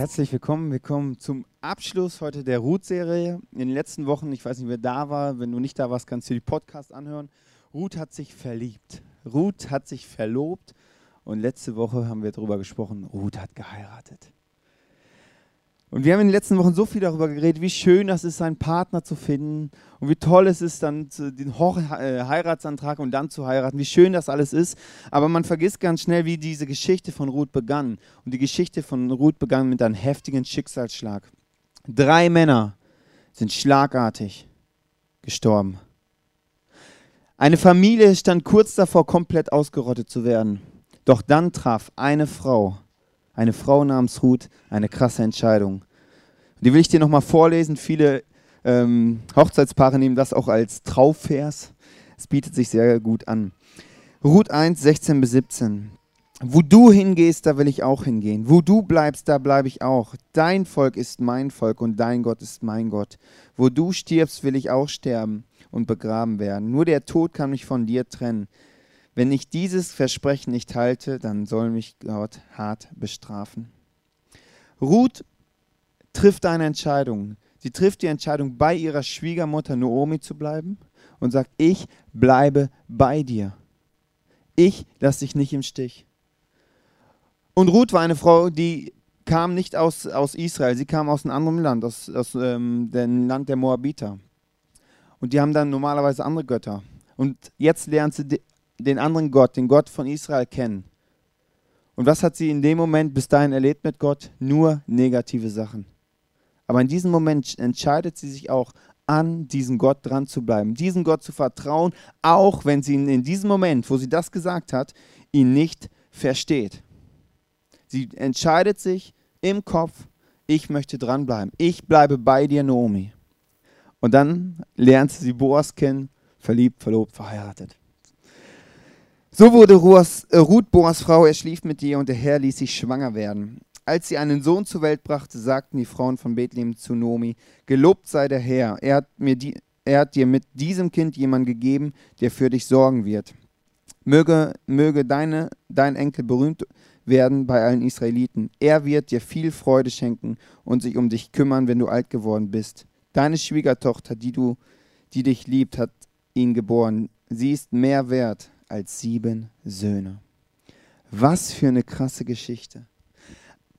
Herzlich willkommen. Wir kommen zum Abschluss heute der Ruth-Serie. In den letzten Wochen, ich weiß nicht, wer da war, wenn du nicht da warst, kannst du die Podcast anhören. Ruth hat sich verliebt. Ruth hat sich verlobt. Und letzte Woche haben wir darüber gesprochen, Ruth hat geheiratet. Und wir haben in den letzten Wochen so viel darüber geredet, wie schön das ist, einen Partner zu finden und wie toll es ist, dann den äh, Heiratsantrag und dann zu heiraten, wie schön das alles ist. Aber man vergisst ganz schnell, wie diese Geschichte von Ruth begann. Und die Geschichte von Ruth begann mit einem heftigen Schicksalsschlag. Drei Männer sind schlagartig gestorben. Eine Familie stand kurz davor, komplett ausgerottet zu werden. Doch dann traf eine Frau eine Frau namens Ruth, eine krasse Entscheidung. Die will ich dir nochmal vorlesen. Viele ähm, Hochzeitspaare nehmen das auch als Trauvers. Es bietet sich sehr gut an. Ruth 1, 16 bis 17. Wo du hingehst, da will ich auch hingehen. Wo du bleibst, da bleibe ich auch. Dein Volk ist mein Volk und dein Gott ist mein Gott. Wo du stirbst, will ich auch sterben und begraben werden. Nur der Tod kann mich von dir trennen. Wenn ich dieses Versprechen nicht halte, dann soll mich Gott hart bestrafen. Ruth trifft eine Entscheidung. Sie trifft die Entscheidung, bei ihrer Schwiegermutter Naomi zu bleiben und sagt, ich bleibe bei dir. Ich lasse dich nicht im Stich. Und Ruth war eine Frau, die kam nicht aus, aus Israel, sie kam aus einem anderen Land, aus, aus ähm, dem Land der Moabiter. Und die haben dann normalerweise andere Götter. Und jetzt lernt sie den anderen Gott, den Gott von Israel kennen. Und was hat sie in dem Moment bis dahin erlebt mit Gott? Nur negative Sachen. Aber in diesem Moment entscheidet sie sich auch, an diesen Gott dran zu bleiben, diesen Gott zu vertrauen, auch wenn sie in diesem Moment, wo sie das gesagt hat, ihn nicht versteht. Sie entscheidet sich im Kopf, ich möchte dranbleiben. Ich bleibe bei dir, Naomi. Und dann lernt sie Boas kennen, verliebt, verlobt, verheiratet. So wurde Ruas, äh, Ruth Boas Frau, er schlief mit ihr und der Herr ließ sie schwanger werden. Als sie einen Sohn zur Welt brachte, sagten die Frauen von Bethlehem zu Nomi, Gelobt sei der Herr, er hat, mir die, er hat dir mit diesem Kind jemanden gegeben, der für dich sorgen wird. Möge, möge deine, dein Enkel berühmt werden bei allen Israeliten. Er wird dir viel Freude schenken und sich um dich kümmern, wenn du alt geworden bist. Deine Schwiegertochter, die du, die dich liebt, hat ihn geboren. Sie ist mehr wert als sieben Söhne. Was für eine krasse Geschichte.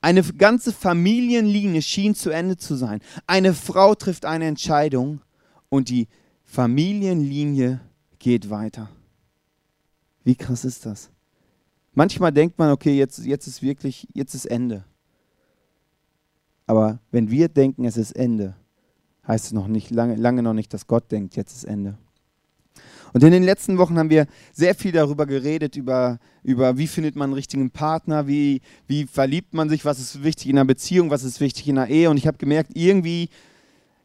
Eine ganze Familienlinie schien zu Ende zu sein. Eine Frau trifft eine Entscheidung und die Familienlinie geht weiter. Wie krass ist das? Manchmal denkt man, okay, jetzt, jetzt ist wirklich, jetzt ist Ende. Aber wenn wir denken, es ist Ende, heißt es noch nicht, lange, lange noch nicht, dass Gott denkt, jetzt ist Ende. Und in den letzten Wochen haben wir sehr viel darüber geredet, über, über wie findet man einen richtigen Partner, wie, wie verliebt man sich, was ist wichtig in einer Beziehung, was ist wichtig in einer Ehe. Und ich habe gemerkt, irgendwie,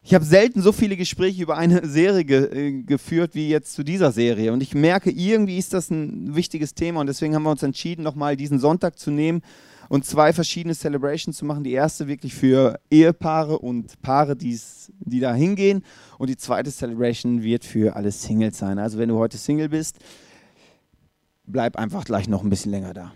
ich habe selten so viele Gespräche über eine Serie ge äh, geführt wie jetzt zu dieser Serie. Und ich merke, irgendwie ist das ein wichtiges Thema. Und deswegen haben wir uns entschieden, nochmal diesen Sonntag zu nehmen und zwei verschiedene Celebrations zu machen. Die erste wirklich für Ehepaare und Paare, die da hingehen. Und die zweite Celebration wird für alle Singles sein. Also wenn du heute Single bist, bleib einfach gleich noch ein bisschen länger da.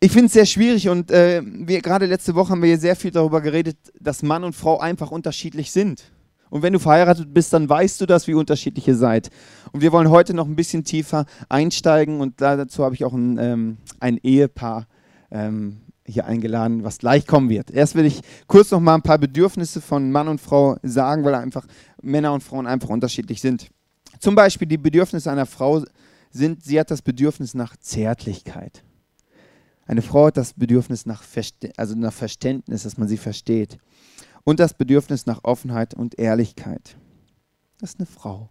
Ich finde es sehr schwierig und äh, gerade letzte Woche haben wir hier sehr viel darüber geredet, dass Mann und Frau einfach unterschiedlich sind. Und wenn du verheiratet bist, dann weißt du das, wie unterschiedlich ihr seid. Und wir wollen heute noch ein bisschen tiefer einsteigen und dazu habe ich auch ein, ähm, ein Ehepaar ähm, hier eingeladen, was gleich kommen wird. Erst will ich kurz noch mal ein paar Bedürfnisse von Mann und Frau sagen, weil einfach Männer und Frauen einfach unterschiedlich sind. Zum Beispiel die Bedürfnisse einer Frau sind, sie hat das Bedürfnis nach Zärtlichkeit. Eine Frau hat das Bedürfnis nach, Verste also nach Verständnis, dass man sie versteht. Und das Bedürfnis nach Offenheit und Ehrlichkeit. Das ist eine Frau.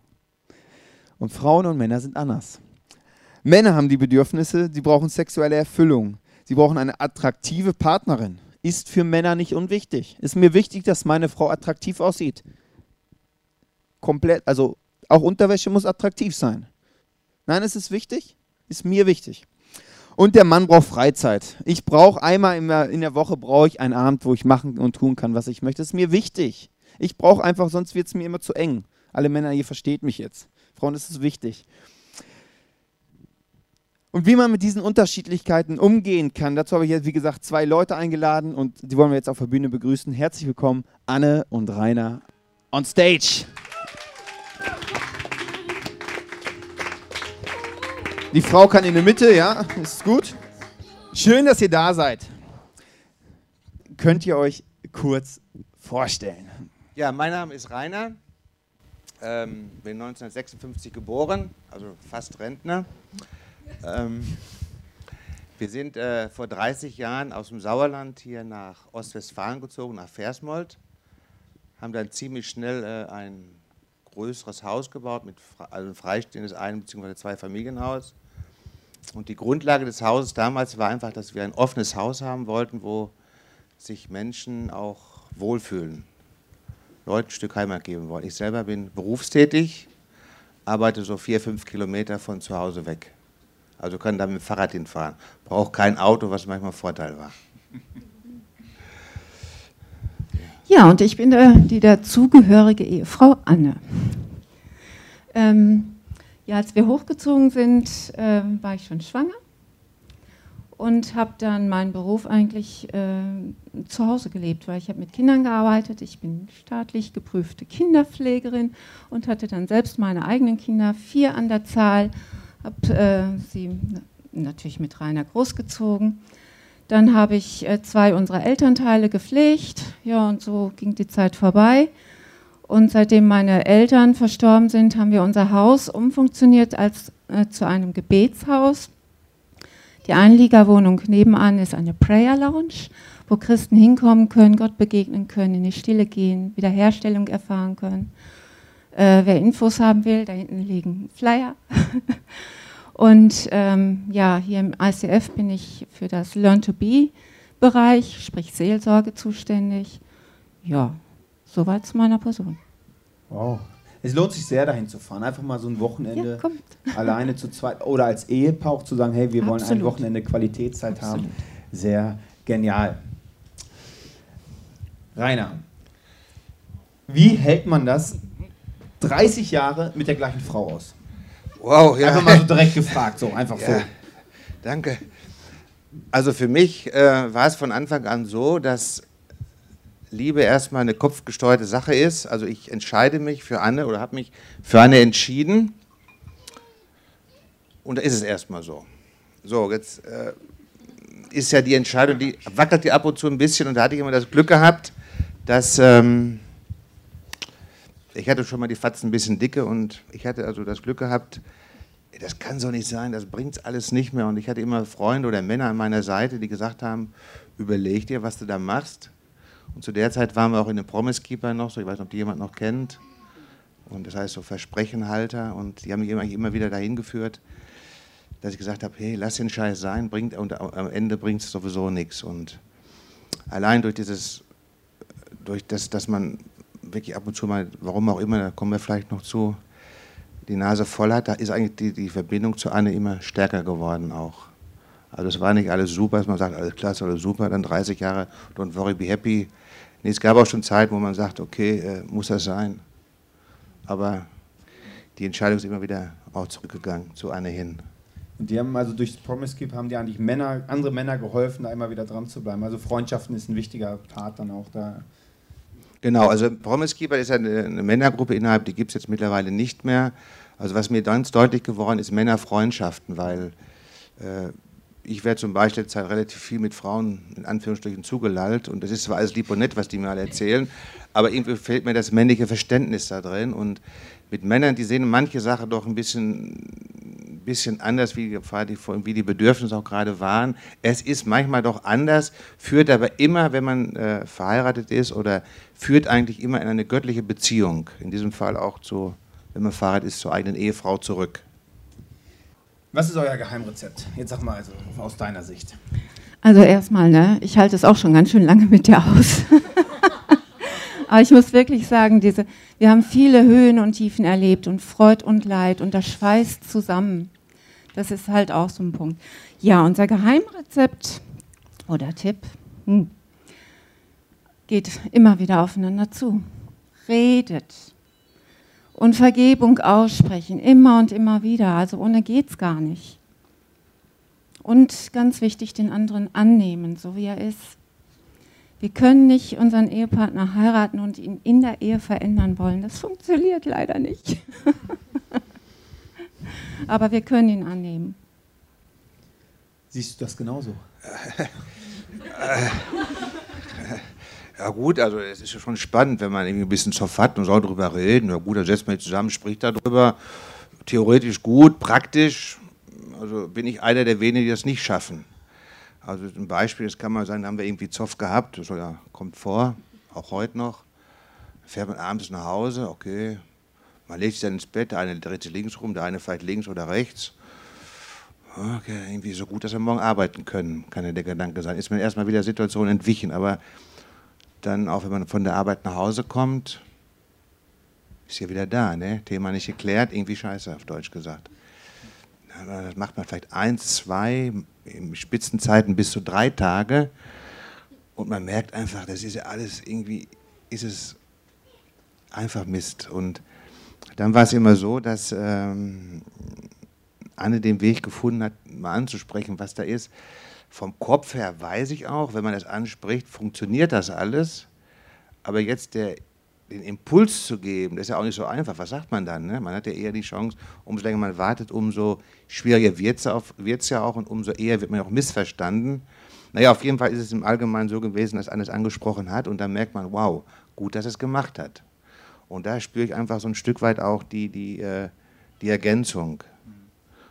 Und Frauen und Männer sind anders. Männer haben die Bedürfnisse, sie brauchen sexuelle Erfüllung. Sie brauchen eine attraktive Partnerin. Ist für Männer nicht unwichtig. Ist mir wichtig, dass meine Frau attraktiv aussieht. Komplett, also auch Unterwäsche muss attraktiv sein. Nein, ist es wichtig? Ist mir wichtig. Und der Mann braucht Freizeit. Ich brauche einmal in der Woche brauche ich einen Abend, wo ich machen und tun kann, was ich möchte. Das ist mir wichtig. Ich brauche einfach, sonst wird es mir immer zu eng. Alle Männer, ihr versteht mich jetzt. Frauen, das ist wichtig. Und wie man mit diesen Unterschiedlichkeiten umgehen kann, dazu habe ich jetzt, wie gesagt, zwei Leute eingeladen und die wollen wir jetzt auf der Bühne begrüßen. Herzlich willkommen, Anne und Rainer on stage. Die Frau kann in der Mitte, ja, ist gut. Schön, dass ihr da seid. Könnt ihr euch kurz vorstellen? Ja, mein Name ist Rainer, ähm, bin 1956 geboren, also fast Rentner. Ähm, wir sind äh, vor 30 Jahren aus dem Sauerland hier nach Ostwestfalen gezogen, nach Versmold. Haben dann ziemlich schnell äh, ein größeres Haus gebaut, mit also ein freistehendes Ein- bzw. Zwei-Familienhaus. Und die Grundlage des Hauses damals war einfach, dass wir ein offenes Haus haben wollten, wo sich Menschen auch wohlfühlen, Leuten ein Stück Heimat geben wollen. Ich selber bin berufstätig, arbeite so vier, fünf Kilometer von zu Hause weg. Also können da mit dem Fahrrad hinfahren. Braucht kein Auto, was manchmal Vorteil war. Ja, und ich bin der, die dazugehörige Ehefrau Anne. Ähm, ja, als wir hochgezogen sind, äh, war ich schon schwanger und habe dann meinen Beruf eigentlich äh, zu Hause gelebt, weil ich habe mit Kindern gearbeitet. Ich bin staatlich geprüfte Kinderpflegerin und hatte dann selbst meine eigenen Kinder, vier an der Zahl habe äh, sie natürlich mit Rainer großgezogen. Dann habe ich äh, zwei unserer Elternteile gepflegt. Ja, und so ging die Zeit vorbei. Und seitdem meine Eltern verstorben sind, haben wir unser Haus umfunktioniert als äh, zu einem Gebetshaus. Die Einliegerwohnung nebenan ist eine Prayer Lounge, wo Christen hinkommen können, Gott begegnen können, in die Stille gehen, Wiederherstellung erfahren können. Äh, wer Infos haben will, da hinten liegen Flyer. Und ähm, ja, hier im ICF bin ich für das Learn to Be Bereich, sprich Seelsorge zuständig. Ja, soweit zu meiner Person. Wow. Es lohnt sich sehr, dahin zu fahren. Einfach mal so ein Wochenende ja, alleine zu zweit oder als Ehepaar auch zu sagen, hey, wir Absolut. wollen ein Wochenende Qualitätszeit Absolut. haben. Sehr genial. Rainer, wie hält man das 30 Jahre mit der gleichen Frau aus? Wow, ja. Einfach mal so direkt gefragt, so einfach ja, so. Danke. Also für mich äh, war es von Anfang an so, dass Liebe erstmal eine kopfgesteuerte Sache ist. Also ich entscheide mich für Anne oder habe mich für Anne entschieden. Und da ist es erstmal so. So, jetzt äh, ist ja die Entscheidung, die wackelt die ab und zu ein bisschen und da hatte ich immer das Glück gehabt, dass ähm, ich hatte schon mal die Fatzen ein bisschen dicke und ich hatte also das Glück gehabt, das kann so nicht sein, das bringt alles nicht mehr. Und ich hatte immer Freunde oder Männer an meiner Seite, die gesagt haben, überleg dir, was du da machst. Und zu der Zeit waren wir auch in dem Promise Keeper noch, so ich weiß nicht, ob die jemand noch kennt. Und das heißt so Versprechenhalter. Und die haben mich immer, immer wieder dahin geführt, dass ich gesagt habe, hey, lass den Scheiß sein, bringt, und am Ende bringt es sowieso nichts. Und allein durch dieses, durch das, dass man wirklich ab und zu mal, warum auch immer, da kommen wir vielleicht noch zu, die Nase voll hat, da ist eigentlich die, die Verbindung zu Anne immer stärker geworden auch. Also es war nicht alles super, dass man sagt, alles klasse, alles super, dann 30 Jahre, don't worry, be happy. Nee, es gab auch schon Zeit, wo man sagt, okay, äh, muss das sein. Aber die Entscheidung ist immer wieder auch zurückgegangen zu Anne hin. Und die haben also durch das Promise Keep haben die eigentlich Männer, andere Männer geholfen, da immer wieder dran zu bleiben. Also Freundschaften ist ein wichtiger Part dann auch da. Genau, also Promise Keeper ist eine, eine Männergruppe innerhalb, die gibt es jetzt mittlerweile nicht mehr. Also was mir ganz deutlich geworden ist, Männerfreundschaften, weil äh, ich werde zum Beispiel jetzt halt relativ viel mit Frauen in Anführungsstrichen zugelallt und das ist zwar alles lieb und nett, was die mir alle erzählen, aber irgendwie fehlt mir das männliche Verständnis da drin und mit Männern, die sehen manche Sachen doch ein bisschen, bisschen anders, wie, wie die Bedürfnisse auch gerade waren. Es ist manchmal doch anders, führt aber immer, wenn man äh, verheiratet ist oder führt eigentlich immer in eine göttliche Beziehung. In diesem Fall auch zu, wenn man verheiratet ist, zur eigenen Ehefrau zurück. Was ist euer Geheimrezept? Jetzt sag mal also aus deiner Sicht. Also erstmal, ne, ich halte es auch schon ganz schön lange mit dir aus. Aber ich muss wirklich sagen, diese, wir haben viele Höhen und Tiefen erlebt und Freud und Leid und das schweißt zusammen. Das ist halt auch so ein Punkt. Ja, unser Geheimrezept oder Tipp hm, geht immer wieder aufeinander zu. Redet und Vergebung aussprechen, immer und immer wieder. Also ohne geht's gar nicht. Und ganz wichtig, den anderen annehmen, so wie er ist. Wir können nicht unseren Ehepartner heiraten und ihn in der Ehe verändern wollen. Das funktioniert leider nicht. Aber wir können ihn annehmen. Siehst du das genauso? Ja gut, also es ist ja schon spannend, wenn man irgendwie ein bisschen Zoff hat und soll darüber reden. Ja gut, dann setzt man sich zusammen, spricht darüber. Theoretisch gut, praktisch. Also bin ich einer der wenigen, die das nicht schaffen. Also ein Beispiel, das kann man sagen, da haben wir irgendwie Zoff gehabt, das kommt vor, auch heute noch. Fährt man abends nach Hause, okay, man legt sich dann ins Bett, der eine dreht sich links rum, der eine vielleicht links oder rechts. Okay, irgendwie so gut, dass wir morgen arbeiten können, kann ja der Gedanke sein. Ist man erstmal wieder Situation entwichen, aber dann auch wenn man von der Arbeit nach Hause kommt, ist ja wieder da, ne? Thema nicht geklärt, irgendwie scheiße, auf Deutsch gesagt. Das macht man vielleicht eins, zwei, in Spitzenzeiten bis zu drei Tage und man merkt einfach, das ist ja alles irgendwie, ist es einfach Mist. Und dann war es immer so, dass ähm, Anne den Weg gefunden hat, mal anzusprechen, was da ist. Vom Kopf her weiß ich auch, wenn man das anspricht, funktioniert das alles. Aber jetzt der, den Impuls zu geben, das ist ja auch nicht so einfach. Was sagt man dann? Ne? Man hat ja eher die Chance, umso länger man wartet, umso schwieriger wird es ja auch und umso eher wird man auch missverstanden. Naja, auf jeden Fall ist es im Allgemeinen so gewesen, dass Anne es angesprochen hat und dann merkt man, wow, gut, dass es gemacht hat. Und da spüre ich einfach so ein Stück weit auch die, die, äh, die Ergänzung.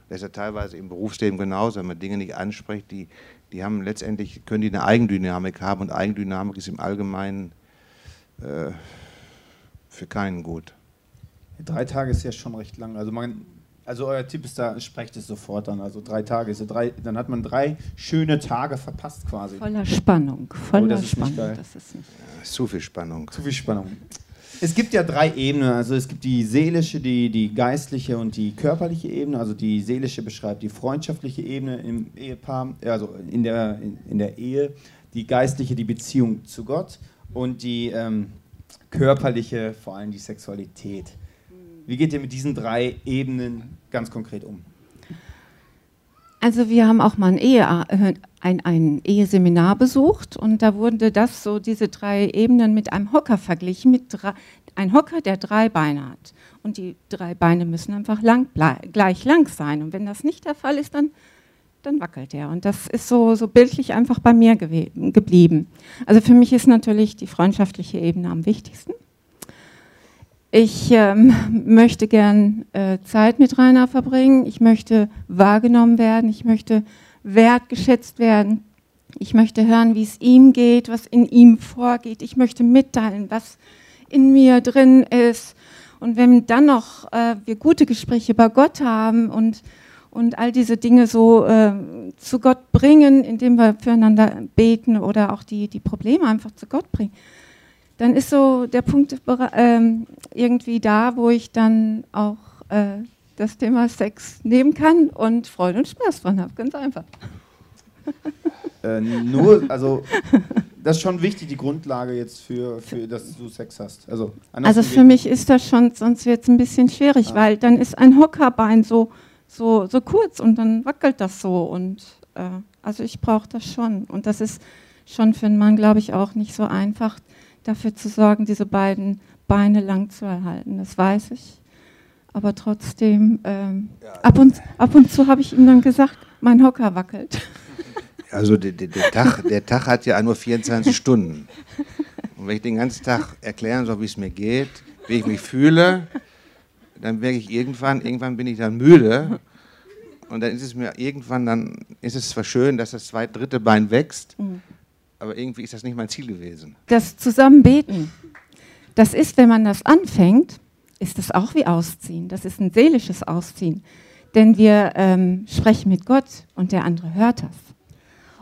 Das ist ja teilweise im Berufsleben genauso, wenn man Dinge nicht anspricht, die, die haben letztendlich, können die eine Eigendynamik haben und Eigendynamik ist im Allgemeinen äh, für keinen gut. Drei Tage ist ja schon recht lang. Also, man, also euer Tipp ist da, sprecht es sofort dann. Also drei Tage ist ja drei, dann hat man drei schöne Tage verpasst quasi. Voller Spannung, voller oh, das Spannung. Das ist nicht ja, zu viel Spannung. Zu viel Spannung. Es gibt ja drei Ebenen. Also es gibt die seelische, die, die geistliche und die körperliche Ebene. Also die seelische beschreibt die freundschaftliche Ebene im Ehepaar, also in der, in, in der Ehe. Die geistliche die Beziehung zu Gott und die ähm, körperliche vor allem die Sexualität. Wie geht ihr mit diesen drei Ebenen ganz konkret um? Also wir haben auch mal ein, Ehe, äh, ein, ein Eheseminar besucht und da wurde das so, diese drei Ebenen mit einem Hocker verglichen, mit ein Hocker, der drei Beine hat. Und die drei Beine müssen einfach lang, gleich lang sein. Und wenn das nicht der Fall ist, dann, dann wackelt er. Und das ist so, so bildlich einfach bei mir geblieben. Also für mich ist natürlich die freundschaftliche Ebene am wichtigsten. Ich ähm, möchte gern äh, Zeit mit Rainer verbringen. Ich möchte wahrgenommen werden. Ich möchte wertgeschätzt werden. Ich möchte hören, wie es ihm geht, was in ihm vorgeht. Ich möchte mitteilen, was in mir drin ist. Und wenn dann noch äh, wir gute Gespräche über Gott haben und, und all diese Dinge so äh, zu Gott bringen, indem wir füreinander beten oder auch die, die Probleme einfach zu Gott bringen, dann ist so der Punkt ähm, irgendwie da, wo ich dann auch äh, das Thema Sex nehmen kann und Freude und Spaß dran habe. Ganz einfach. Äh, nur, also das ist schon wichtig, die Grundlage jetzt für, für dass du Sex hast. Also, also für mich ist das schon, sonst wird es ein bisschen schwierig, ah. weil dann ist ein Hockerbein so, so, so kurz und dann wackelt das so. Und äh, also ich brauche das schon. Und das ist schon für einen Mann, glaube ich, auch nicht so einfach dafür zu sorgen, diese beiden Beine lang zu erhalten. Das weiß ich. Aber trotzdem, ähm, ja, ab, und, ab und zu habe ich ihm dann gesagt, mein Hocker wackelt. Also der, der, der, Tag, der Tag hat ja nur 24 Stunden. Und wenn ich den ganzen Tag erklären soll, wie es mir geht, wie ich mich fühle, dann merke ich irgendwann, irgendwann bin ich dann müde. Und dann ist es mir irgendwann, dann ist es zwar schön, dass das zweite, dritte Bein wächst, mhm aber irgendwie ist das nicht mein Ziel gewesen. Das Zusammenbeten, das ist, wenn man das anfängt, ist das auch wie Ausziehen. Das ist ein seelisches Ausziehen. Denn wir ähm, sprechen mit Gott und der andere hört das.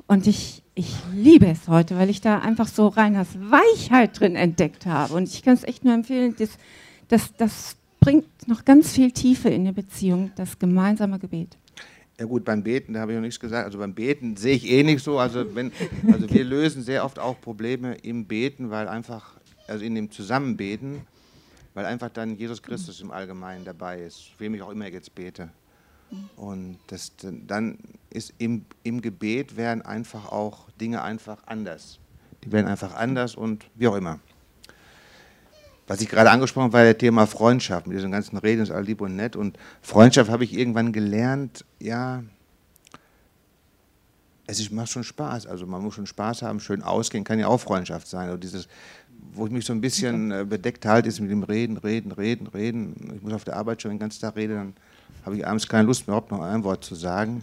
Und ich, ich liebe es heute, weil ich da einfach so Reiners Weichheit drin entdeckt habe. Und ich kann es echt nur empfehlen, das, das, das bringt noch ganz viel Tiefe in die Beziehung, das gemeinsame Gebet. Ja gut, beim Beten, da habe ich noch nichts gesagt. Also beim Beten sehe ich eh nicht so. Also, wenn, also wir lösen sehr oft auch Probleme im Beten, weil einfach, also in dem Zusammenbeten, weil einfach dann Jesus Christus im Allgemeinen dabei ist, für wem ich auch immer jetzt bete. Und das, dann ist im, im Gebet werden einfach auch Dinge einfach anders. Die werden einfach anders und wie auch immer. Was ich gerade angesprochen habe, war das Thema Freundschaft. Mit diesen ganzen Reden ist all lieb und nett. Und Freundschaft habe ich irgendwann gelernt, ja, es macht schon Spaß. Also man muss schon Spaß haben, schön ausgehen, kann ja auch Freundschaft sein. Und dieses, wo ich mich so ein bisschen äh, bedeckt halte, ist mit dem Reden, Reden, Reden, Reden. Ich muss auf der Arbeit schon den ganzen Tag reden, dann habe ich abends keine Lust mehr, überhaupt noch ein Wort zu sagen.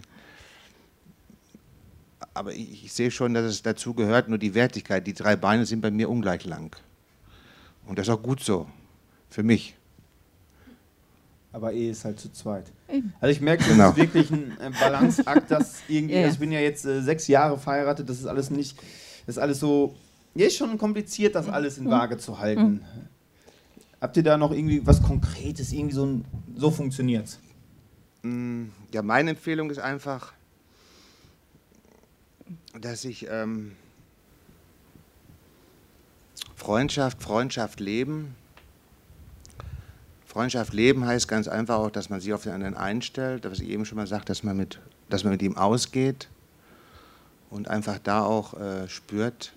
Aber ich, ich sehe schon, dass es dazu gehört, nur die Wertigkeit. Die drei Beine sind bei mir ungleich lang. Und das ist auch gut so, für mich. Aber Ehe ist halt zu zweit. Eben. Also ich merke, das genau. ist wirklich ein Balanceakt, dass irgendwie, also ich bin ja jetzt äh, sechs Jahre verheiratet, das ist alles nicht, das ist alles so, ja, ist schon kompliziert, das alles in Waage zu halten. Mhm. Habt ihr da noch irgendwie was Konkretes, irgendwie so, ein, so funktioniert mm, Ja, meine Empfehlung ist einfach, dass ich ähm, Freundschaft, Freundschaft leben. Freundschaft leben heißt ganz einfach auch, dass man sich auf den anderen einstellt, was ich eben schon mal sagte, dass man mit, dass man mit ihm ausgeht und einfach da auch äh, spürt,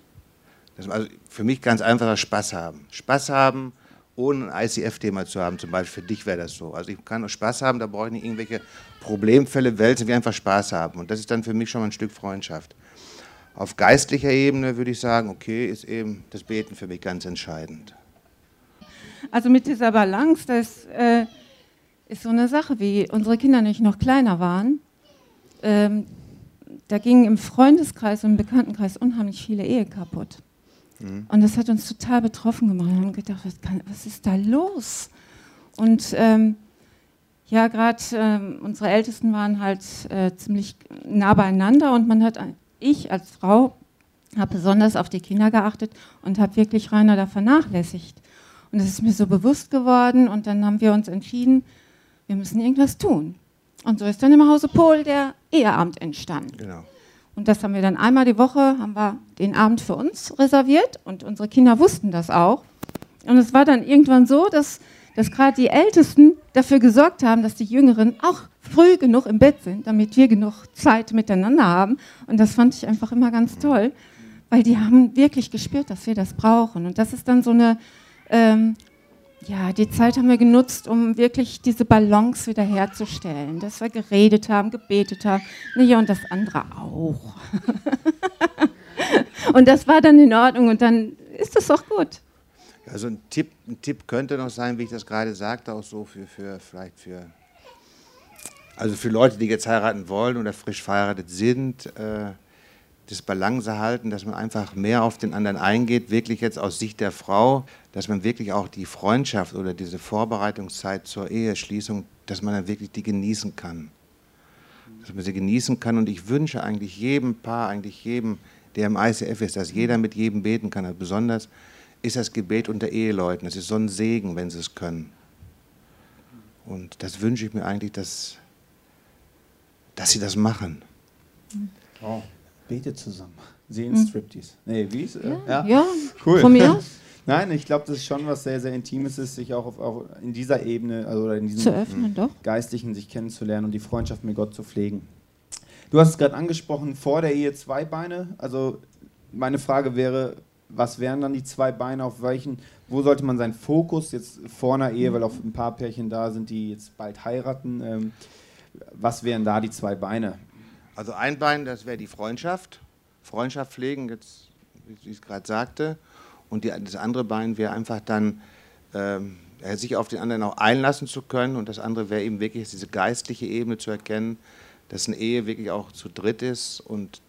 dass man, also für mich ganz einfach Spaß haben. Spaß haben, ohne ein ICF-Thema zu haben, zum Beispiel für dich wäre das so. Also ich kann nur Spaß haben, da brauche ich nicht irgendwelche Problemfälle wälzen, wir einfach Spaß haben. Und das ist dann für mich schon mal ein Stück Freundschaft. Auf geistlicher Ebene würde ich sagen, okay, ist eben das Beten für mich ganz entscheidend. Also mit dieser Balance, das äh, ist so eine Sache, wie unsere Kinder nicht noch kleiner waren. Ähm, da gingen im Freundeskreis und im Bekanntenkreis unheimlich viele Ehe kaputt. Mhm. Und das hat uns total betroffen gemacht. Wir haben gedacht, was, kann, was ist da los? Und ähm, ja, gerade ähm, unsere Ältesten waren halt äh, ziemlich nah beieinander und man hat ich als Frau habe besonders auf die Kinder geachtet und habe wirklich Rainer da vernachlässigt. Und das ist mir so bewusst geworden und dann haben wir uns entschieden, wir müssen irgendwas tun. Und so ist dann im Hause Pohl der Eheabend entstanden. Genau. Und das haben wir dann einmal die Woche, haben wir den Abend für uns reserviert und unsere Kinder wussten das auch. Und es war dann irgendwann so, dass, dass gerade die Ältesten dafür gesorgt haben, dass die Jüngeren auch früh genug im Bett sind, damit wir genug Zeit miteinander haben. Und das fand ich einfach immer ganz toll, weil die haben wirklich gespürt, dass wir das brauchen. Und das ist dann so eine, ähm, ja, die Zeit haben wir genutzt, um wirklich diese Balance wiederherzustellen, dass wir geredet haben, gebetet haben. Ja, und das andere auch. und das war dann in Ordnung und dann ist das auch gut. Also ein Tipp, ein Tipp könnte noch sein, wie ich das gerade sagte, auch so für, für vielleicht für also für Leute, die jetzt heiraten wollen oder frisch verheiratet sind, äh, das Balance halten, dass man einfach mehr auf den anderen eingeht, wirklich jetzt aus Sicht der Frau, dass man wirklich auch die Freundschaft oder diese Vorbereitungszeit zur Eheschließung, dass man dann wirklich die genießen kann. Dass man sie genießen kann und ich wünsche eigentlich jedem Paar, eigentlich jedem, der im ICF ist, dass jeder mit jedem beten kann. Also besonders ist das Gebet unter Eheleuten. Es ist so ein Segen, wenn sie es können. Und das wünsche ich mir eigentlich, dass dass sie das machen. Oh, betet zusammen. Sehen hm. Striptease. Nee, wie ist äh, ja, ja, cool. Von mir aus. Nein, ich glaube, das ist schon was sehr, sehr Intimes ist, sich auch, auf, auch in dieser Ebene also oder in diesem zu öffnen, doch. Geistlichen sich kennenzulernen und die Freundschaft mit Gott zu pflegen. Du hast es gerade angesprochen, vor der Ehe zwei Beine. Also meine Frage wäre, was wären dann die zwei Beine, auf welchen, wo sollte man seinen Fokus jetzt vor einer Ehe, weil auch ein paar Pärchen da sind, die jetzt bald heiraten, ähm, was wären da die zwei Beine? Also ein Bein, das wäre die Freundschaft. Freundschaft pflegen, jetzt, wie ich es gerade sagte. Und die, das andere Bein wäre einfach dann, ähm, sich auf den anderen auch einlassen zu können. Und das andere wäre eben wirklich diese geistliche Ebene zu erkennen, dass eine Ehe wirklich auch zu dritt ist und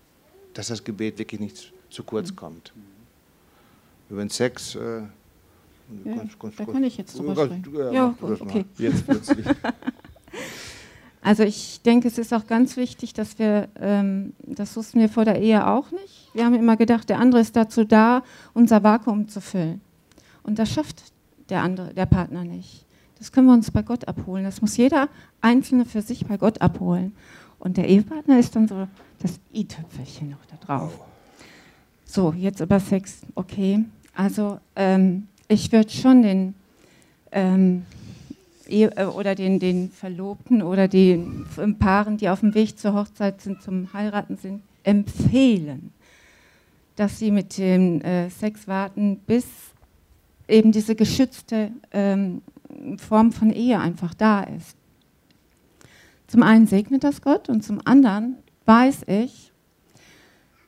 dass das Gebet wirklich nicht zu kurz mhm. kommt. Über den Sex. Äh, ja, ganz, ganz, da kann ich jetzt drüber sprechen. Ja, ja okay. Jetzt plötzlich. Also ich denke, es ist auch ganz wichtig, dass wir, ähm, das wussten wir vor der Ehe auch nicht. Wir haben immer gedacht, der andere ist dazu da, unser Vakuum zu füllen. Und das schafft der andere, der Partner nicht. Das können wir uns bei Gott abholen. Das muss jeder Einzelne für sich bei Gott abholen. Und der Ehepartner ist dann so das i-Töpfelchen noch da drauf. So, jetzt über Sex. Okay, also ähm, ich würde schon den ähm, äh, oder den, den Verlobten oder den Paaren, die auf dem Weg zur Hochzeit sind, zum Heiraten sind, empfehlen, dass sie mit dem äh, Sex warten, bis eben diese geschützte ähm, Form von Ehe einfach da ist. Zum einen segnet das Gott und zum anderen weiß ich,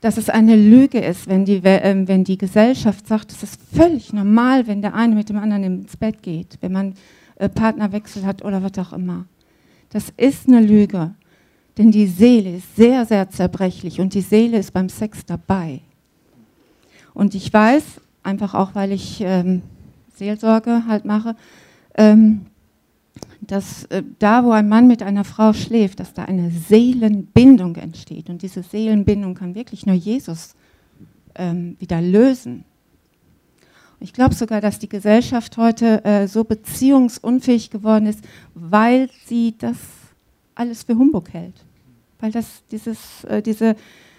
dass es eine Lüge ist, wenn die, äh, wenn die Gesellschaft sagt, es ist völlig normal, wenn der eine mit dem anderen ins Bett geht, wenn man äh, Partnerwechsel hat oder was auch immer. Das ist eine Lüge, denn die Seele ist sehr, sehr zerbrechlich und die Seele ist beim Sex dabei. Und ich weiß, einfach auch, weil ich ähm, Seelsorge halt mache, ähm, dass äh, da, wo ein Mann mit einer Frau schläft, dass da eine Seelenbindung entsteht. Und diese Seelenbindung kann wirklich nur Jesus ähm, wieder lösen. Ich glaube sogar, dass die Gesellschaft heute äh, so beziehungsunfähig geworden ist, weil sie das alles für Humbug hält. Weil das dieses, äh, diese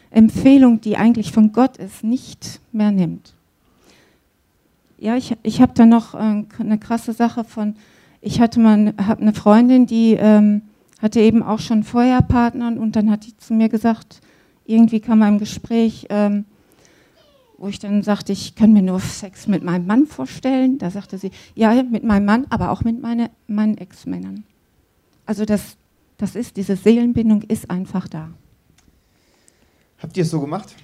Empfehlung, die eigentlich von Gott ist, nicht mehr nimmt. Ja, ich, ich habe da noch äh, eine krasse Sache von, ich hatte mal hab eine Freundin, die ähm, hatte eben auch schon Feuerpartner und dann hat die zu mir gesagt, irgendwie kam man im Gespräch, ähm, wo ich dann sagte, ich kann mir nur Sex mit meinem Mann vorstellen. Da sagte sie, ja, mit meinem Mann, aber auch mit meine, meinen Ex-Männern. Also das, das ist, diese Seelenbindung ist einfach da. Habt ihr es so gemacht?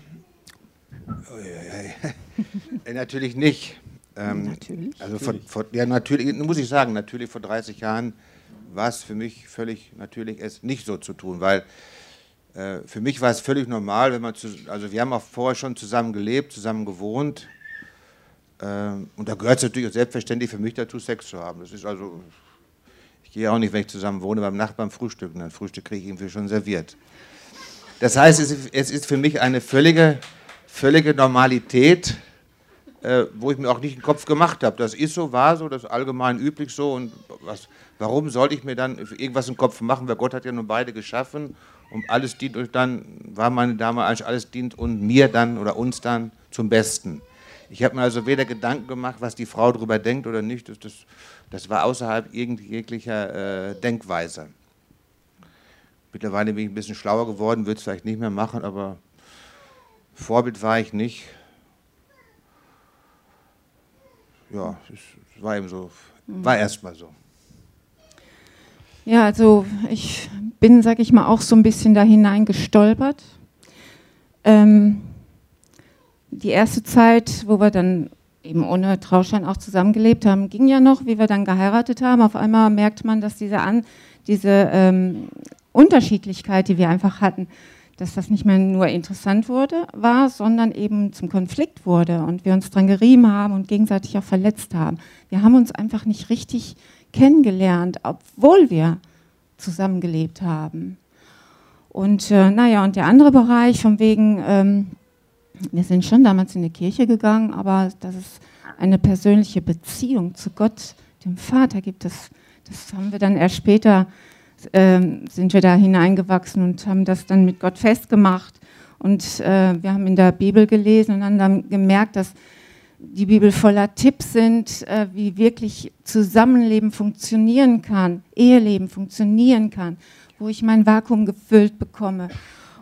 natürlich nicht. Ähm, natürlich. Also vor, vor, ja, natürlich, muss ich sagen, natürlich vor 30 Jahren war es für mich völlig natürlich, es nicht so zu tun, weil äh, für mich war es völlig normal, wenn man, zu, also wir haben auch vorher schon zusammen gelebt, zusammen gewohnt. Äh, und da gehört es natürlich auch selbstverständlich für mich dazu, Sex zu haben. Das ist also, ich gehe auch nicht, wenn ich zusammen wohne, beim Nachbarn frühstücken. Dann Frühstück kriege ich irgendwie schon serviert. Das heißt, es ist, es ist für mich eine völlige, völlige Normalität, äh, wo ich mir auch nicht den Kopf gemacht habe. Das ist so, war so, das ist allgemein üblich so. Und was, warum sollte ich mir dann irgendwas im Kopf machen? Weil Gott hat ja nun beide geschaffen und alles dient und dann war meine Dame eigentlich alles dient und mir dann oder uns dann zum Besten. Ich habe mir also weder Gedanken gemacht, was die Frau darüber denkt oder nicht. Das, das, das war außerhalb jeglicher äh, Denkweise. Mittlerweile bin ich ein bisschen schlauer geworden, würde es vielleicht nicht mehr machen, aber Vorbild war ich nicht. Ja, es war eben so, war erstmal so. Ja, also ich bin, sag ich mal, auch so ein bisschen da hineingestolpert. Ähm, die erste Zeit, wo wir dann eben ohne Trauschein auch zusammengelebt haben, ging ja noch, wie wir dann geheiratet haben. Auf einmal merkt man, dass diese, An diese ähm, Unterschiedlichkeit, die wir einfach hatten, dass das nicht mehr nur interessant wurde, war, sondern eben zum Konflikt wurde und wir uns dran gerieben haben und gegenseitig auch verletzt haben. Wir haben uns einfach nicht richtig kennengelernt, obwohl wir zusammengelebt haben. Und äh, naja, und der andere Bereich, von wegen, ähm, wir sind schon damals in die Kirche gegangen, aber dass es eine persönliche Beziehung zu Gott, dem Vater gibt, das, das haben wir dann erst später, ähm, sind wir da hineingewachsen und haben das dann mit Gott festgemacht. Und äh, wir haben in der Bibel gelesen und haben dann gemerkt, dass die Bibel voller Tipps sind, äh, wie wirklich Zusammenleben funktionieren kann, Eheleben funktionieren kann, wo ich mein Vakuum gefüllt bekomme.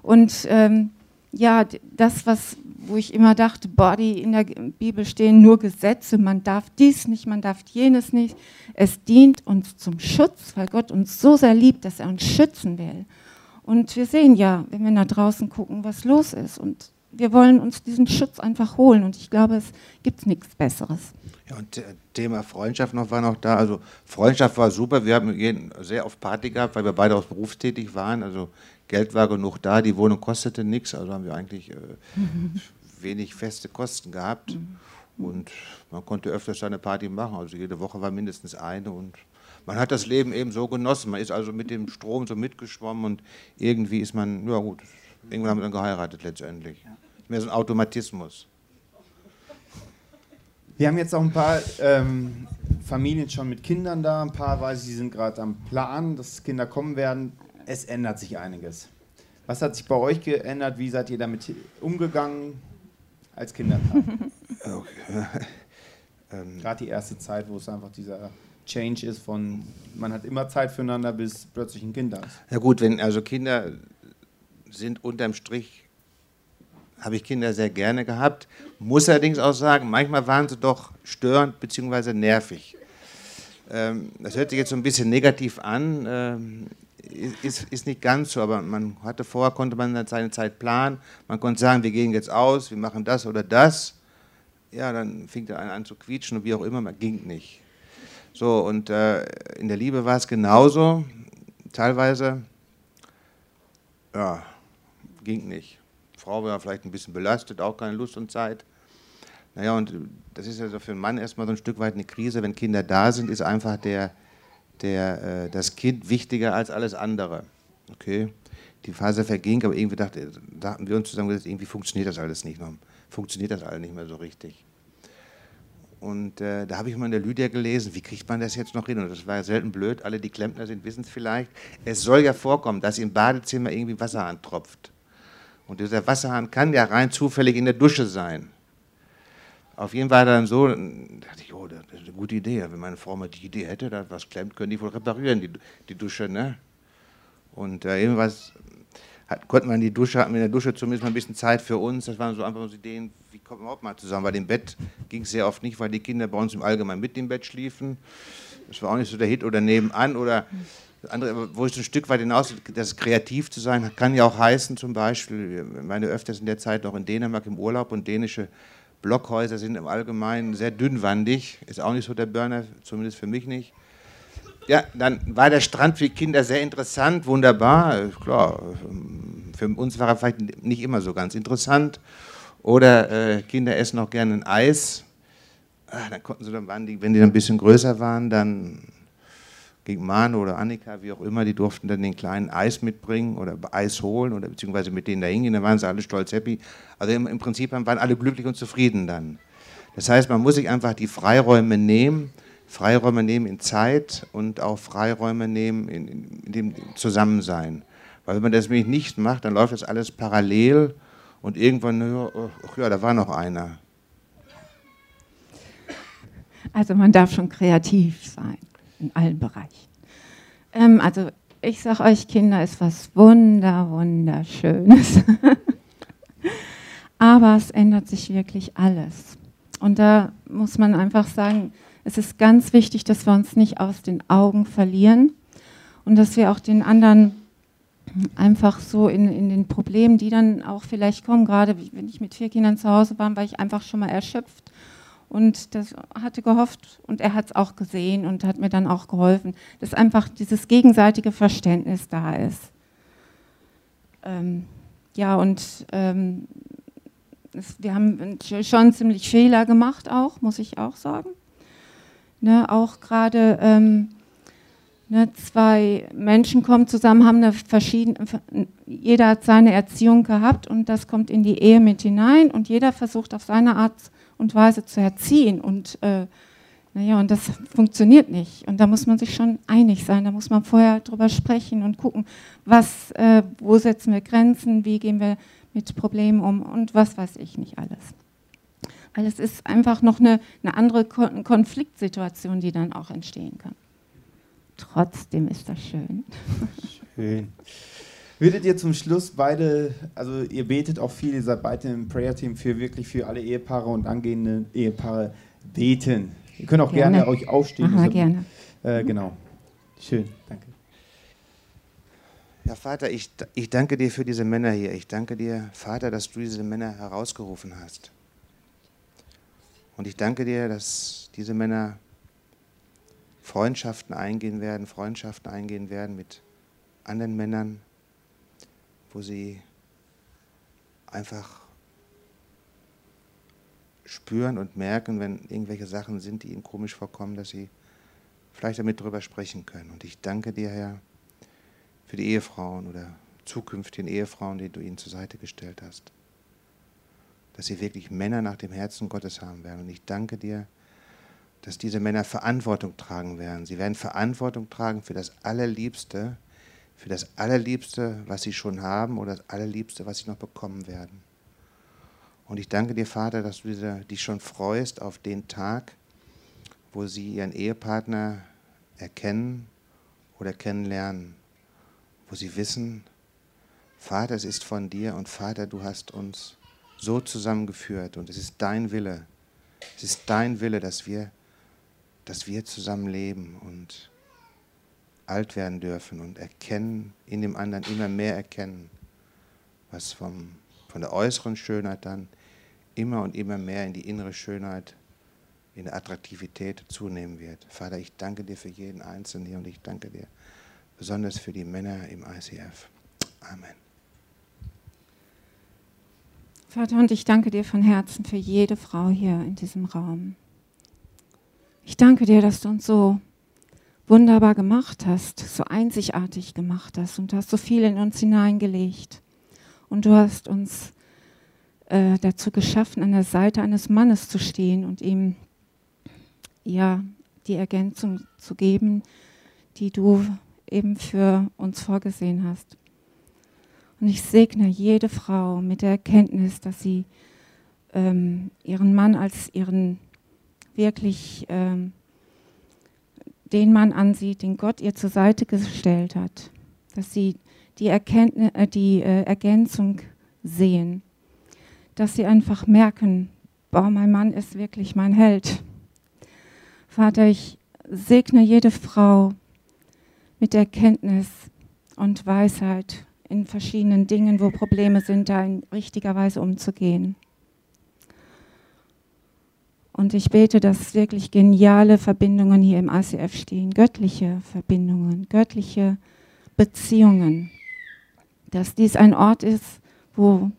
Und ähm, ja, das, was, wo ich immer dachte, boah, die in der Bibel stehen nur Gesetze, man darf dies nicht, man darf jenes nicht. Es dient uns zum Schutz, weil Gott uns so sehr liebt, dass er uns schützen will. Und wir sehen ja, wenn wir nach draußen gucken, was los ist. Und wir wollen uns diesen Schutz einfach holen und ich glaube, es gibt nichts Besseres. Ja, und äh, Thema Freundschaft noch war noch da. Also Freundschaft war super. Wir haben jeden sehr oft Party gehabt, weil wir beide auch berufstätig waren. Also Geld war genug da, die Wohnung kostete nichts. Also haben wir eigentlich äh, wenig feste Kosten gehabt. Mhm. Und man konnte öfters eine Party machen. Also jede Woche war mindestens eine und man hat das Leben eben so genossen. Man ist also mit dem Strom so mitgeschwommen und irgendwie ist man, ja gut, irgendwann haben wir dann geheiratet letztendlich. Ja mehr so ein Automatismus. Wir haben jetzt auch ein paar ähm, Familien schon mit Kindern da, ein paar weiß sie sind gerade am Plan, dass Kinder kommen werden. Es ändert sich einiges. Was hat sich bei euch geändert? Wie seid ihr damit umgegangen als Kinder? Okay. ähm, gerade die erste Zeit, wo es einfach dieser Change ist von man hat immer Zeit füreinander, bis plötzlich ein Kind da ist. Ja gut, wenn also Kinder sind unterm Strich, habe ich Kinder sehr gerne gehabt, muss allerdings auch sagen, manchmal waren sie doch störend bzw. nervig. Ähm, das hört sich jetzt so ein bisschen negativ an, ähm, ist, ist nicht ganz so, aber man hatte vorher, konnte man seine Zeit planen, man konnte sagen, wir gehen jetzt aus, wir machen das oder das. Ja, dann fing der eine an zu quietschen und wie auch immer, man ging nicht. So, und äh, in der Liebe war es genauso. Teilweise, ja, ging nicht. Frau war vielleicht ein bisschen belastet, auch keine Lust und Zeit. Naja, und das ist ja so für einen Mann erstmal so ein Stück weit eine Krise. Wenn Kinder da sind, ist einfach der, der, äh, das Kind wichtiger als alles andere. Okay? Die Phase verging, aber irgendwie dachte, dachten wir uns zusammen, irgendwie funktioniert das alles nicht mehr. Funktioniert das alles nicht mehr so richtig. Und äh, da habe ich mal in der Lydia gelesen, wie kriegt man das jetzt noch hin? Und das war ja selten blöd, alle, die Klempner sind, wissen es vielleicht. Es soll ja vorkommen, dass im Badezimmer irgendwie Wasser antropft. Und dieser Wasserhahn kann ja rein zufällig in der Dusche sein. Auf jeden Fall dann so, dachte ich, oh, das ist eine gute Idee. Wenn meine Frau mal die Idee hätte, dass was klemmt, können die wohl reparieren, die, die Dusche. Ne? Und äh, irgendwas hat, konnten wir in die Dusche, hatten wir in der Dusche zumindest mal ein bisschen Zeit für uns. Das waren so einfach so Ideen, wie kommen wir überhaupt mal zusammen? Weil im Bett ging es sehr oft nicht, weil die Kinder bei uns im Allgemeinen mit im Bett schliefen. Das war auch nicht so der Hit oder nebenan oder andere, wo ich ein Stück weit hinaus, das kreativ zu sein, kann ja auch heißen, zum Beispiel, meine öfters in der Zeit noch in Dänemark im Urlaub und dänische Blockhäuser sind im Allgemeinen sehr dünnwandig, ist auch nicht so der Burner, zumindest für mich nicht. Ja, dann war der Strand für Kinder sehr interessant, wunderbar. Klar, für uns war er vielleicht nicht immer so ganz interessant. Oder äh, Kinder essen auch gerne ein Eis. Ah, dann konnten sie dann, waren die, wenn die dann ein bisschen größer waren, dann Manu oder Annika, wie auch immer, die durften dann den kleinen Eis mitbringen oder Eis holen oder beziehungsweise mit denen da hingehen, dann waren sie alle stolz, happy. Also im, im Prinzip waren alle glücklich und zufrieden dann. Das heißt, man muss sich einfach die Freiräume nehmen, Freiräume nehmen in Zeit und auch Freiräume nehmen in, in, dem Zusammensein. Weil wenn man das nämlich nicht macht, dann läuft das alles parallel und irgendwann, ach ja, da war noch einer. Also man darf schon kreativ sein in allen Bereichen. Ähm, also ich sage euch, Kinder ist was wunder, wunderschönes. Aber es ändert sich wirklich alles. Und da muss man einfach sagen, es ist ganz wichtig, dass wir uns nicht aus den Augen verlieren und dass wir auch den anderen einfach so in, in den Problemen, die dann auch vielleicht kommen, gerade wenn ich mit vier Kindern zu Hause war, war ich einfach schon mal erschöpft und das hatte gehofft und er hat es auch gesehen und hat mir dann auch geholfen, dass einfach dieses gegenseitige Verständnis da ist. Ähm, ja, und ähm, es, wir haben schon ziemlich Fehler gemacht auch, muss ich auch sagen. Ne, auch gerade ähm, ne, zwei Menschen kommen zusammen, haben eine verschiedene, jeder hat seine Erziehung gehabt und das kommt in die Ehe mit hinein und jeder versucht auf seine Art und Weise zu erziehen und äh, naja, und das funktioniert nicht. Und da muss man sich schon einig sein. Da muss man vorher drüber sprechen und gucken, was, äh, wo setzen wir Grenzen, wie gehen wir mit Problemen um und was weiß ich nicht alles weil es ist einfach noch eine, eine andere Konfliktsituation, die dann auch entstehen kann. Trotzdem ist das schön. Schön. Würdet ihr zum Schluss beide, also ihr betet auch viel, ihr seid beide im Prayer-Team für wirklich für alle Ehepaare und angehende Ehepaare beten. Ihr könnt auch gerne, gerne euch aufstehen. Aha, gerne. Äh, genau. Schön, danke. Ja, Vater, ich, ich danke dir für diese Männer hier. Ich danke dir, Vater, dass du diese Männer herausgerufen hast. Und ich danke dir, dass diese Männer Freundschaften eingehen werden, Freundschaften eingehen werden mit anderen Männern, wo sie einfach spüren und merken, wenn irgendwelche Sachen sind, die ihnen komisch vorkommen, dass sie vielleicht damit drüber sprechen können. Und ich danke dir, Herr, für die Ehefrauen oder zukünftigen Ehefrauen, die du ihnen zur Seite gestellt hast dass sie wirklich Männer nach dem Herzen Gottes haben werden. Und ich danke dir, dass diese Männer Verantwortung tragen werden. Sie werden Verantwortung tragen für das Allerliebste, für das Allerliebste, was sie schon haben oder das Allerliebste, was sie noch bekommen werden. Und ich danke dir, Vater, dass du dich schon freust auf den Tag, wo sie ihren Ehepartner erkennen oder kennenlernen, wo sie wissen, Vater, es ist von dir und Vater, du hast uns so zusammengeführt und es ist dein Wille, es ist dein Wille, dass wir, dass wir zusammen leben und alt werden dürfen und erkennen, in dem anderen immer mehr erkennen, was vom, von der äußeren Schönheit dann immer und immer mehr in die innere Schönheit, in der Attraktivität zunehmen wird. Vater, ich danke dir für jeden Einzelnen hier und ich danke dir besonders für die Männer im ICF. Amen. Vater, und ich danke dir von Herzen für jede Frau hier in diesem Raum. Ich danke dir, dass du uns so wunderbar gemacht hast, so einzigartig gemacht hast und hast so viel in uns hineingelegt. Und du hast uns äh, dazu geschaffen, an der Seite eines Mannes zu stehen und ihm ja die Ergänzung zu geben, die du eben für uns vorgesehen hast. Und ich segne jede Frau mit der Erkenntnis, dass sie ähm, ihren Mann als ihren wirklich ähm, den Mann ansieht, den Gott ihr zur Seite gestellt hat. Dass sie die, Erkenntnis, äh, die äh, Ergänzung sehen. Dass sie einfach merken, boah, mein Mann ist wirklich mein Held. Vater, ich segne jede Frau mit Erkenntnis und Weisheit in verschiedenen Dingen, wo Probleme sind, da in richtiger Weise umzugehen. Und ich bete, dass wirklich geniale Verbindungen hier im ICF stehen, göttliche Verbindungen, göttliche Beziehungen. Dass dies ein Ort ist, wo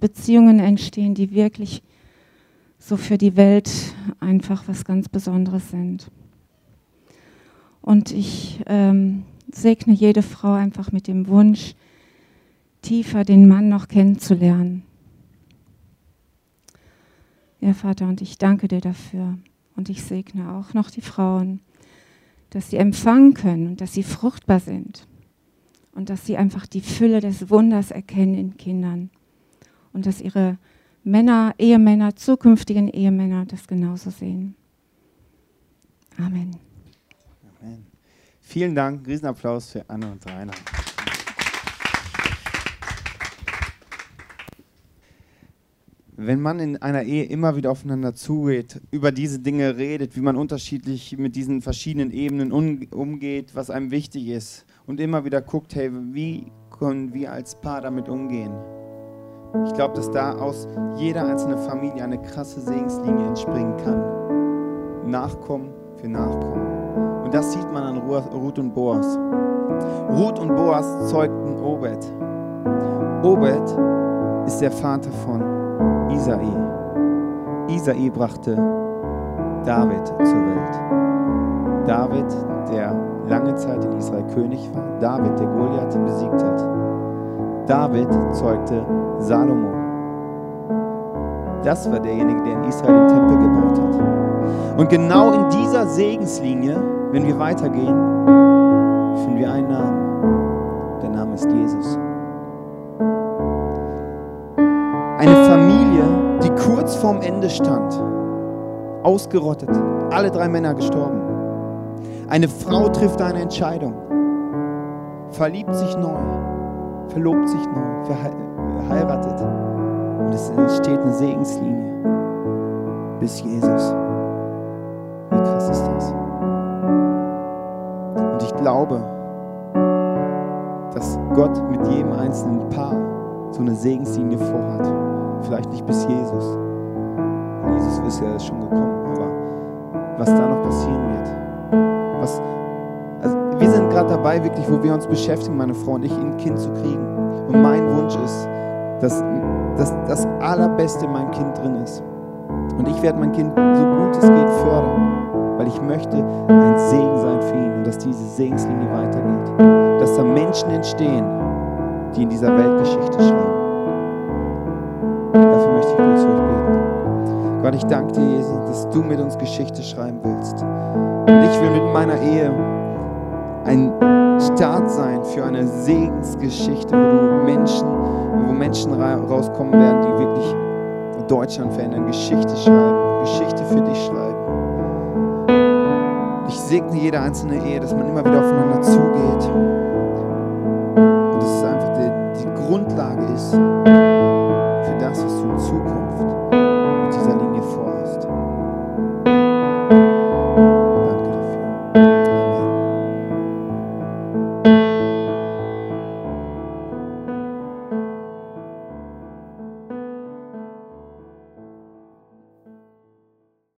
Beziehungen entstehen, die wirklich so für die Welt einfach was ganz Besonderes sind. Und ich ähm, segne jede Frau einfach mit dem Wunsch, tiefer den Mann noch kennenzulernen. Ja, Vater, und ich danke dir dafür. Und ich segne auch noch die Frauen, dass sie empfangen können und dass sie fruchtbar sind. Und dass sie einfach die Fülle des Wunders erkennen in Kindern. Und dass ihre Männer, Ehemänner, zukünftigen Ehemänner das genauso sehen. Amen. Amen. Vielen Dank. Riesenapplaus für Anne und Rainer. Wenn man in einer Ehe immer wieder aufeinander zugeht, über diese Dinge redet, wie man unterschiedlich mit diesen verschiedenen Ebenen umgeht, was einem wichtig ist und immer wieder guckt, hey, wie können wir als Paar damit umgehen? Ich glaube, dass da aus jeder einzelnen Familie eine krasse Segenslinie entspringen kann. Nachkommen für Nachkommen. Und das sieht man an Ruth und Boas. Ruth und Boas zeugten Obed. Obed ist der Vater von Isai. Isai brachte David zur Welt. David, der lange Zeit in Israel König war. David, der Goliath besiegt hat. David zeugte Salomo. Das war derjenige, der in Israel den Tempel gebaut hat. Und genau in dieser Segenslinie, wenn wir weitergehen, finden wir einen Namen. Der Name ist Jesus. Kurz vorm Ende stand, ausgerottet, alle drei Männer gestorben. Eine Frau trifft eine Entscheidung, verliebt sich neu, verlobt sich neu, verheiratet und es entsteht eine Segenslinie bis Jesus. Wie krass ist das? Und ich glaube, dass Gott mit jedem einzelnen Paar so eine Segenslinie vorhat. Vielleicht nicht bis Jesus. Jesus ist ja schon gekommen, aber was da noch passieren wird. Was, also wir sind gerade dabei, wirklich, wo wir uns beschäftigen, meine Frau und ich, ein Kind zu kriegen. Und mein Wunsch ist, dass, dass das Allerbeste in meinem Kind drin ist. Und ich werde mein Kind so gut es geht fördern, weil ich möchte ein Segen sein für ihn und dass diese Segenslinie weitergeht. Dass da Menschen entstehen, die in dieser Weltgeschichte schreiben. Dafür möchte ich kurz beten. Gott, ich danke dir, Jesus, dass du mit uns Geschichte schreiben willst. Und ich will mit meiner Ehe ein Start sein für eine Segensgeschichte, wo du Menschen, wo Menschen rauskommen werden, die wirklich Deutschland verändern, Geschichte schreiben, Geschichte für dich schreiben. Ich segne jede einzelne Ehe, dass man immer wieder aufeinander zugeht. Und dass es einfach die, die Grundlage ist